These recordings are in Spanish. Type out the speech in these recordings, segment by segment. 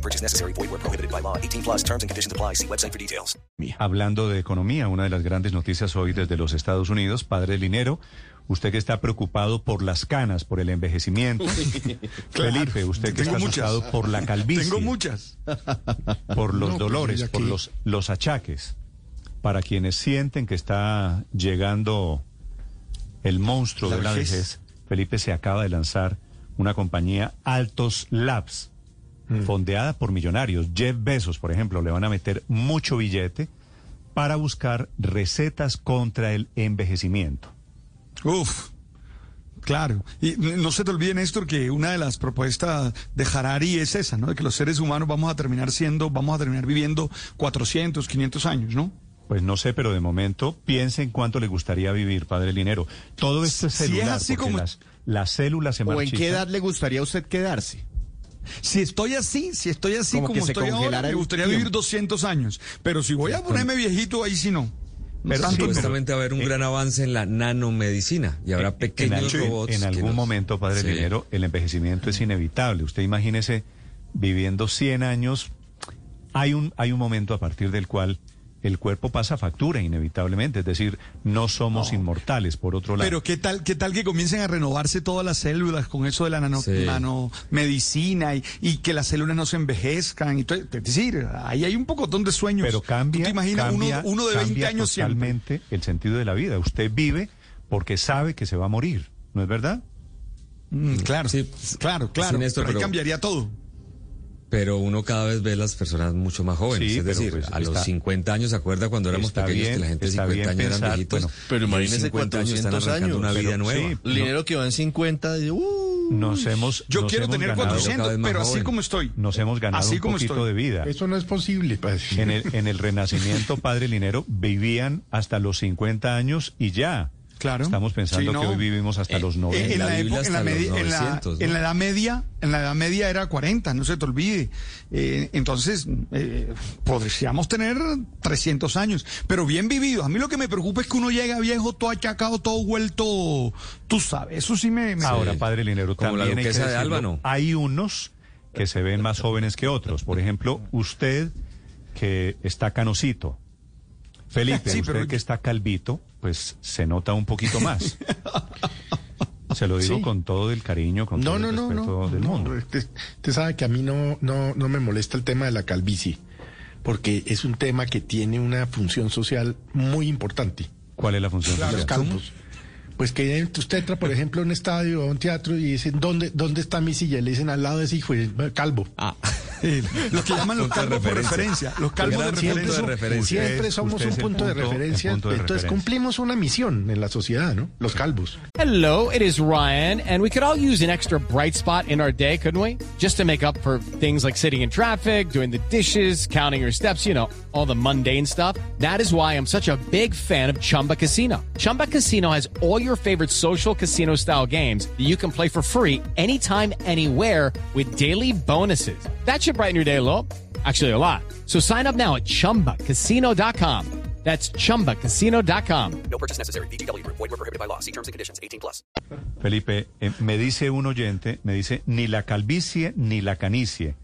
No purchase necessary. Void where prohibited by law. 18 plus terms and conditions apply. See website for details. Hablando de economía, una de las grandes noticias hoy desde los Estados Unidos, padre Linero, usted que está preocupado por las canas, por el envejecimiento. Felipe, usted que Tengo está muchas. asustado por la calvicie. Tengo muchas. por los No, pues, dolores, por los, los achaques. Para quienes sienten que está llegando el monstruo La de la vejez, Felipe se acaba de lanzar una compañía Altos Labs, Mm. fondeada por millonarios. Jeff Bezos, por ejemplo, le van a meter mucho billete para buscar recetas contra el envejecimiento. Uf. Claro. Y no se te olvide, Néstor, que una de las propuestas de Harari es esa, ¿no? De que los seres humanos vamos a terminar siendo, vamos a terminar viviendo 400, 500 años, ¿no? Pues no sé, pero de momento piense en cuánto le gustaría vivir, padre Linero. Todo esto es Si es celular, así porque como- las, las células se ¿O en marchitan. qué edad le gustaría a usted quedarse? Si estoy así, si estoy así Como como, que se estoy ahora, me gustaría tiempo. vivir 200 años. Pero si voy a ponerme viejito, ahí sí no. Pero no. Supuestamente va a haber un eh, gran avance en la nanomedicina y habrá En, pequeños al- robots. en que algún nos- momento, padre Sí. Linero, el envejecimiento es inevitable. Usted imagínese viviendo 100 años. Hay un, hay un momento a partir del cual el cuerpo pasa factura inevitablemente. Es decir, no somos inmortales, por otro lado. Pero qué tal, qué tal que comiencen a renovarse todas las células con eso de la nano, Sí. nanomedicina y, y que las células no se envejezcan y todo. Es decir, ahí hay un pocotón de sueños. Pero cambia, ¿Tú te imaginas cambia, uno, uno de 20 cambia años siempre? totalmente el sentido de la vida. Usted vive porque sabe que se va a morir, ¿no es verdad? Mm, claro, Sí, claro, claro. pero ahí cambiaría todo. Pero uno cada vez ve las personas mucho más jóvenes. Sí, es decir, pues a los está- 50 años, ¿se acuerda cuando éramos pequeños bien, que la gente de está 50 bien años eran pensar, viejitos? bueno, pero imagínese 50 años están 400 una vida Pero nueva. sí, Dinero que va en 50, y, uh, Nos hemos Yo nos quiero hemos tener ganado- 400, cada vez más pero así joven. como estoy. Nos hemos ganado Así un poquito estoy. de vida. Eso no es posible. padre. En el, en el Renacimiento, padre Linero, vivían hasta los 50 años y ya. Claro. Estamos pensando Sí, no. que hoy vivimos hasta los Eh, 90. en, la la Biblia época, en, la hasta los medi- en la- 900, ¿no? en la edad media, en la edad media era 40, no se te olvide. Eh, entonces, eh, podríamos tener 300 años, pero bien vividos. A mí lo que me preocupa es que uno llega viejo, todo achacado, todo vuelto, tú sabes, eso sí me... me- Ahora, padre Linero, Como la también hay que de hay unos que se ven más jóvenes que otros. Por ejemplo, usted que está canosito. Felipe, Sí, usted pero- que está calvito, pues se nota un poquito más. Se lo digo Sí. con todo el cariño, con No, todo no, el respeto no. del mundo. Usted, usted sabe que a mí no, no, no me molesta el tema de la calvicie, porque es un tema que tiene una función social muy importante. ¿Cuál es la función Los social? calvos. Pues que usted entra, por ejemplo, a un estadio o a un teatro y dicen, ¿dónde, ¿dónde está mi silla? Le dicen al lado de ese hijo, calvo. Ah, Eh, los que llaman los Punto de calvos por referencia. Los calvos de Siempre, de referencia. siempre somos un punto, de referencia. punto de Entonces referencia. cumplimos una misión en la sociedad, ¿no? Los calvos. Hello, it is Ryan, and we could all use an extra bright spot in our day, couldn't we? Just to make up for things like sitting in traffic, doing the dishes, counting your steps, you know, all the mundane stuff. That is why I'm such a big fan of Chumba Casino. Chumba Casino has all your favorite social casino style games that you can play for free anytime, anywhere with daily bonuses. That should brighten your day a little. Actually, a lot. So sign up now at chumbacasino.com. That's chumbacasino.com. No purchase necessary. VGW Group. Void were prohibited by law. See terms and conditions. 18 plus. Felipe, eh, me dice un oyente, me dice, ni la calvicie ni la canicie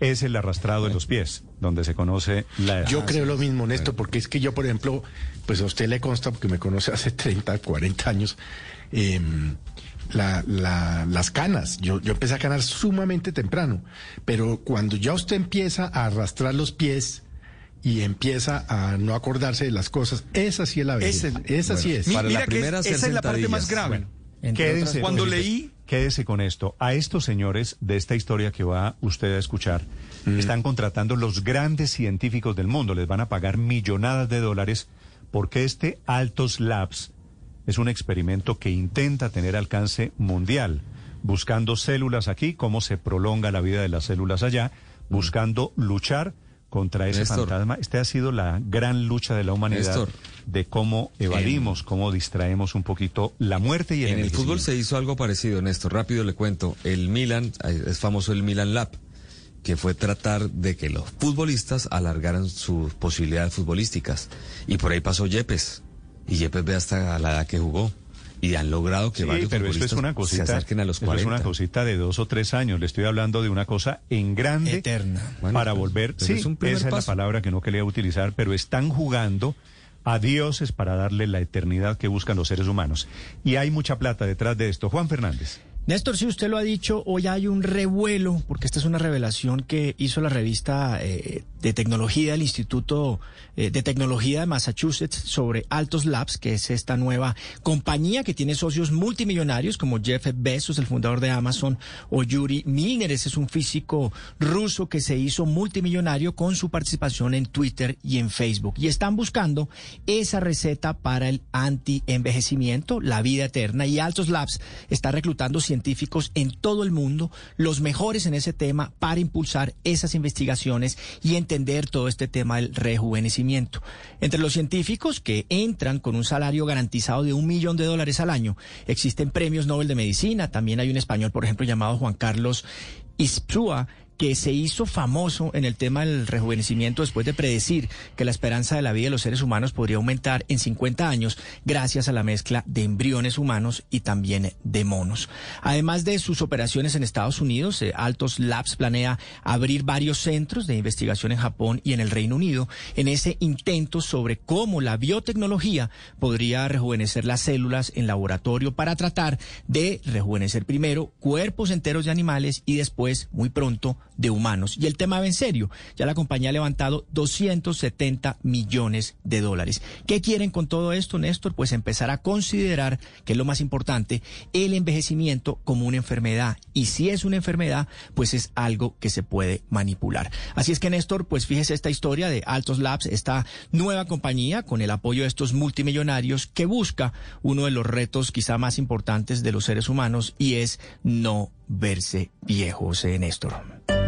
es el arrastrado de los pies, donde se conoce la edad. Yo creo lo mismo, Néstor, porque es que yo, por ejemplo, pues a usted le consta, porque me conoce hace 30, 40 años, eh, la- la- las canas. Yo, yo empecé a canar sumamente temprano, pero cuando ya usted empieza a arrastrar los pies y empieza a no acordarse de las cosas, esa sí es la vejez. Esa sí es. Mi- Para la mira que es- esa es la parte más grave. Cuando leí- Quédese con esto. A estos señores de esta historia que va usted a escuchar, Mm. están contratando los grandes científicos del mundo. Les van a pagar millonadas de dólares porque este Altos Labs es un experimento que intenta tener alcance mundial, buscando células aquí, cómo se prolonga la vida de las células allá, buscando luchar contra ese Néstor. fantasma. Esta ha sido la gran lucha de la humanidad Néstor. de cómo evadimos, cómo distraemos un poquito la muerte y el En el fútbol se hizo algo parecido, Néstor. Rápido le cuento. El Milan, eh, es famoso el Milan Lab, que fue tratar de que los futbolistas alargaran sus posibilidades futbolísticas. Y por ahí pasó Yepes. Y Yepes ve hasta la edad que jugó. Y han logrado que Sí, varios pero esto es una se cosita, acerquen a los esto 40. es una cosita de dos o tres años. Le estoy hablando de una cosa en grande Eterna. Bueno, para pero- volver. pero Sí, es un esa es la palabra que no quería utilizar, pero están jugando a dioses para darle la eternidad que buscan los seres humanos. Y hay mucha plata detrás de esto. Juan Fernández. Néstor, si usted lo ha dicho, hoy hay un revuelo, porque esta es una revelación que hizo la revista eh, de tecnología del Instituto eh, de Tecnología de Massachusetts sobre Altos Labs, que es esta nueva compañía que tiene socios multimillonarios como Jeff Bezos, el fundador de Amazon, o Yuri Milner, ese es un físico ruso que se hizo multimillonario con su participación en Twitter y en Facebook. Y están buscando esa receta para el anti-envejecimiento, la vida eterna. Y Altos Labs está reclutando científicos en todo el mundo, los mejores en ese tema, para impulsar esas investigaciones y entender todo este tema del rejuvenecimiento. Entre los científicos que entran con un salario garantizado de un millón de dólares al año, existen premios Nobel de Medicina, también hay un español, por ejemplo, llamado Juan Carlos Ispsua, que se hizo famoso en el tema del rejuvenecimiento después de predecir que la esperanza de la vida de los seres humanos podría aumentar en 50 años gracias a la mezcla de embriones humanos y también de monos. Además de sus operaciones en Estados Unidos, eh, Altos Labs planea abrir varios centros de investigación en Japón y en el Reino Unido en ese intento sobre cómo la biotecnología podría rejuvenecer las células en laboratorio para tratar de rejuvenecer primero cuerpos enteros de animales y después, muy pronto, de humanos. Y el tema va en serio. Ya la compañía ha levantado 270 millones de dólares. ¿Qué quieren con todo esto, Néstor? Pues empezar a considerar, que es lo más importante, el envejecimiento como una enfermedad. Y si es una enfermedad, pues es algo que se puede manipular. Así es que, Néstor, pues fíjese esta historia de Altos Labs, esta nueva compañía con el apoyo de estos multimillonarios que busca uno de los retos quizá más importantes de los seres humanos y es no verse viejos, eh, Néstor.